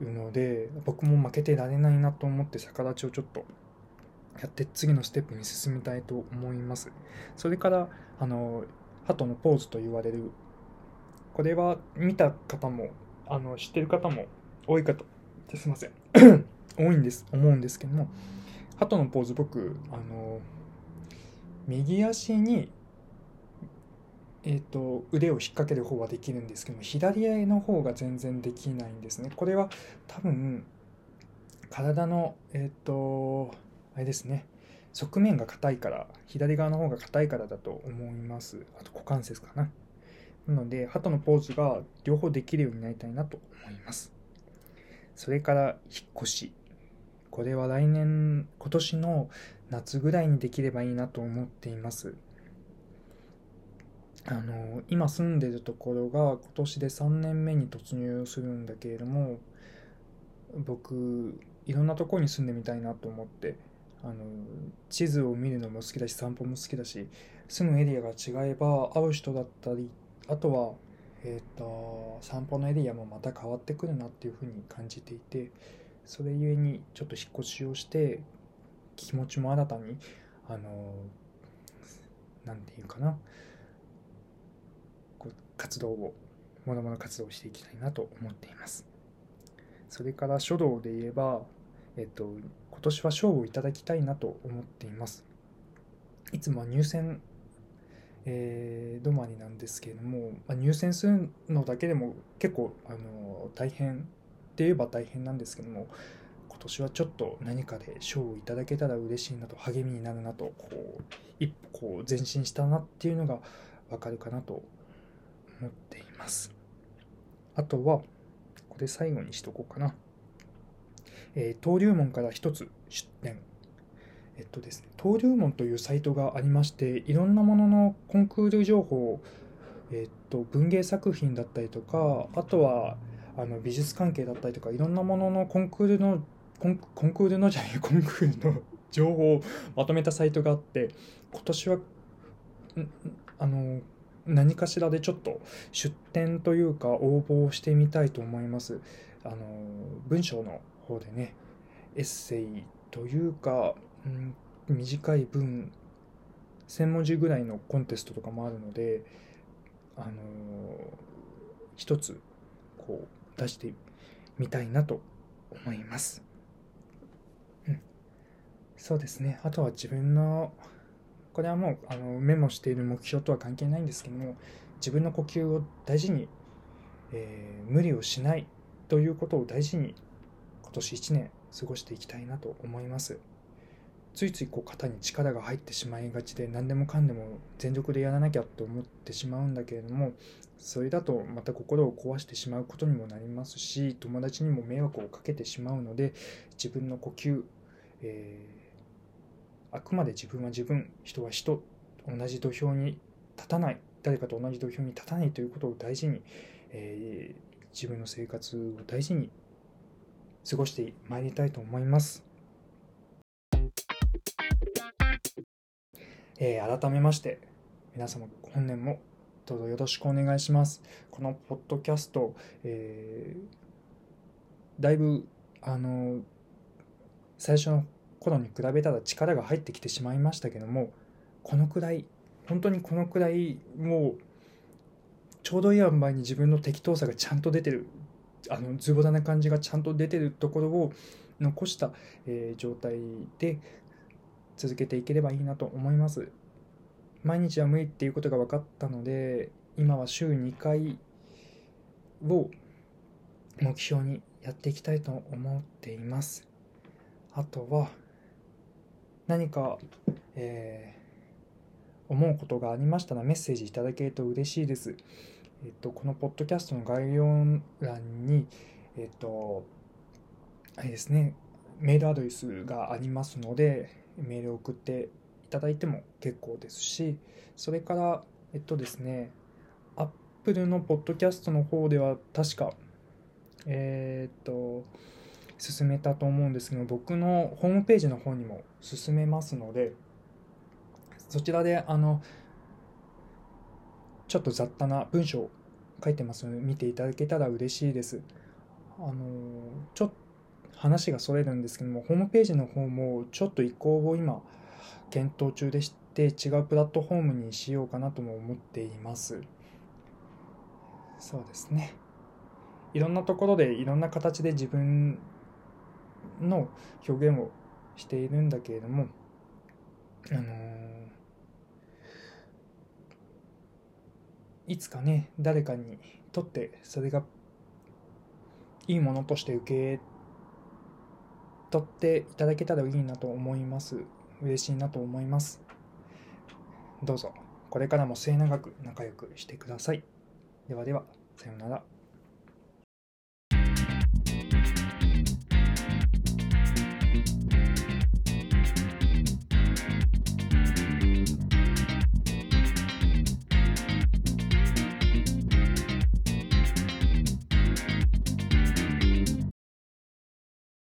ので僕も負けてられないなと思って逆立ちをちょっとやって次のステップに進みたいと思います。それからあの鳩のポーズと言われる。これは見た方もあの知ってる方も多いかと。すいません。[coughs] 多いんです。思うんですけども鳩のポーズ僕あの右足に、えーと、腕を引っ掛ける方はできるんですけども左足の方が全然できないんですね。これは多分体のえっ、ー、とあれですね。側面が硬いから左側の方が硬いからだと思います。あと股関節かな。なので鳩のポーズが両方できるようになりたいなと思います。それから引っ越し。これは来年今年の夏ぐらいにできればいいなと思っています。あの今住んでるところが今年で3年目に突入するんだけれども僕いろんなとこに住んでみたいなと思って。あの地図を見るのも好きだし散歩も好きだし住むエリアが違えば会う人だったりあとは、えーと散歩のエリアもまた変わってくるなっていうふうに感じていてそれゆえにちょっと引っ越しをして気持ちも新たにあの何て言うかなこう活動をものもの活動していきたいなと思っています。それから書道で言えばえっと今年は賞をいただきたいなと思っています。いつもは入選えー、止まりなんですけれども、まあ、入選するのだけでも結構あの大変って言えば大変なんですけども今年はちょっと何かで賞をいただけたら嬉しいなと励みになるなとこう一歩こう前進したなっていうのがわかるかなと思っています。あとはこれ最後にしとこうかな、えー、登竜門から一つ出店えっとですね、登竜門というサイトがありまして、いろんなもののコンクール情報、えっと、文芸作品だったりとか、あとはあの美術関係だったりとか、いろんなもののコンクールの、コンコンクールのじゃない、コンクールの情報をまとめたサイトがあって、今年は、あの、何かしらでちょっと出展というか応募をしてみたいと思います。あの文章の方でねエッセイというか、うん、短い文1000文字ぐらいのコンテストとかもあるのであの一つこう出してみたいなと思います。うん、そうですねあとは自分のこれはもうあのメモしている目標とは関係ないんですけども自分の呼吸を大事に、えー、無理をしないということを大事に年1年過ごしていきたいなと思います。ついついこう肩に力が入ってしまいがちで何でもかんでも全力でやらなきゃと思ってしまうんだけれどもそれだとまた心を壊してしまうことにもなりますし友達にも迷惑をかけてしまうので自分の呼吸、えーあくまで自分は自分人は人同じ土俵に立たない誰かと同じ土俵に立たないということを大事に、えー、自分の生活を大事に過ごしてまいりたいと思います。えー、改めまして皆様本年もどうぞよろしくお願いします。このポッドキャスト、えー、だいぶあの最初の頃に比べたら力が入ってきてしまいましたけどもこのくらい本当にこのくらいもうちょうどいい塩梅に自分の適当さがちゃんと出てるあのズボラな感じがちゃんと出てるところを残した、えー、状態で続けていければいいなと思います毎日は無理っていうことが分かったので今は週2回を目標にやっていきたいと思っていますあとは何か、えー、思うことがありましたらメッセージいただけると嬉しいです。えっと、このポッドキャストの概要欄に、えっと、あれですね、メールアドレスがありますので、メールを送っていただいても結構ですし、それから、えっとですね、Apple のポッドキャストの方では確か、えー、っと、進めたと思うんですけど僕のホームページの方にも進めますのでそちらであのちょっと雑多な文章を書いてますので見ていただけたら嬉しいです。あのちょっと話がそれるんですけどもホームページの方もちょっと移行を今検討中でして違うプラットフォームにしようかなとも思っています。そうですね。いろんなところでいろんな形で自分の表現をしているんだけれども、あのー、いつかね誰かにとってそれがいいものとして受け取っていただけたらいいなと思います。嬉しいなと思います。どうぞ。これからも末永く仲良くしてください。ではではさようなら。